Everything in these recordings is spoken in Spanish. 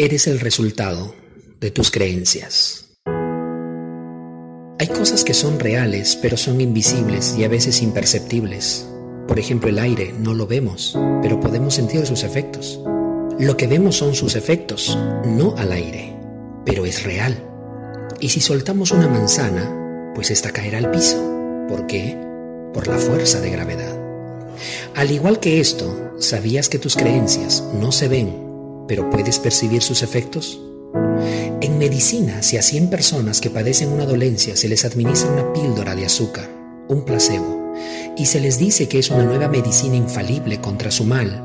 Eres el resultado de tus creencias. Hay cosas que son reales, pero son invisibles y a veces imperceptibles. Por ejemplo, el aire no lo vemos, pero podemos sentir sus efectos. Lo que vemos son sus efectos, no al aire, pero es real. Y si soltamos una manzana, pues esta caerá al piso. ¿Por qué? Por la fuerza de gravedad. Al igual que esto, ¿sabías que tus creencias no se ven pero ¿puedes percibir sus efectos? En medicina, si a 100 personas que padecen una dolencia se les administra una píldora de azúcar, un placebo, y se les dice que es una nueva medicina infalible contra su mal,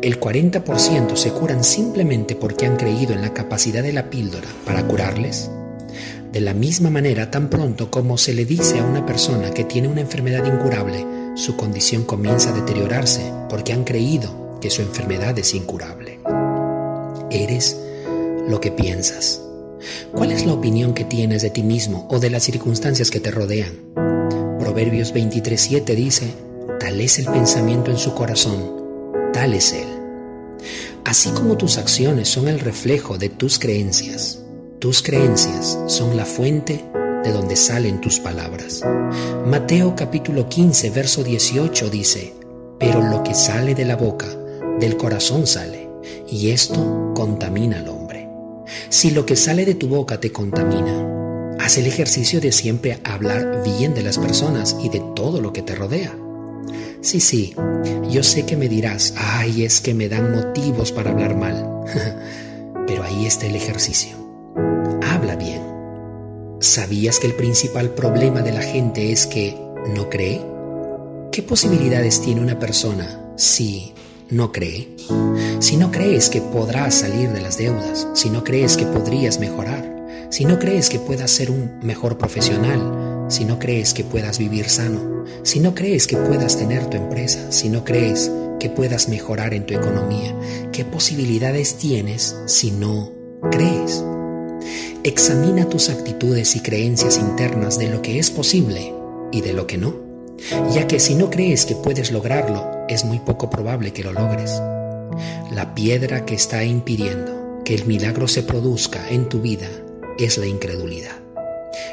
el 40% se curan simplemente porque han creído en la capacidad de la píldora para curarles. De la misma manera, tan pronto como se le dice a una persona que tiene una enfermedad incurable, su condición comienza a deteriorarse porque han creído que su enfermedad es incurable. Eres lo que piensas. ¿Cuál es la opinión que tienes de ti mismo o de las circunstancias que te rodean? Proverbios 23:7 dice, tal es el pensamiento en su corazón, tal es él. Así como tus acciones son el reflejo de tus creencias, tus creencias son la fuente de donde salen tus palabras. Mateo capítulo 15, verso 18 dice, pero lo que sale de la boca, del corazón sale y esto contamina al hombre. Si lo que sale de tu boca te contamina, haz el ejercicio de siempre hablar bien de las personas y de todo lo que te rodea. Sí, sí, yo sé que me dirás, ay, es que me dan motivos para hablar mal. Pero ahí está el ejercicio. Habla bien. ¿Sabías que el principal problema de la gente es que no cree? ¿Qué posibilidades tiene una persona si no cree? Si no crees que podrás salir de las deudas, si no crees que podrías mejorar, si no crees que puedas ser un mejor profesional, si no crees que puedas vivir sano, si no crees que puedas tener tu empresa, si no crees que puedas mejorar en tu economía, ¿qué posibilidades tienes si no crees? Examina tus actitudes y creencias internas de lo que es posible y de lo que no, ya que si no crees que puedes lograrlo, es muy poco probable que lo logres. La piedra que está impidiendo que el milagro se produzca en tu vida es la incredulidad.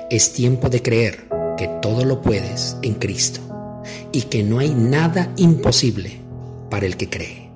Es tiempo de creer que todo lo puedes en Cristo y que no hay nada imposible para el que cree.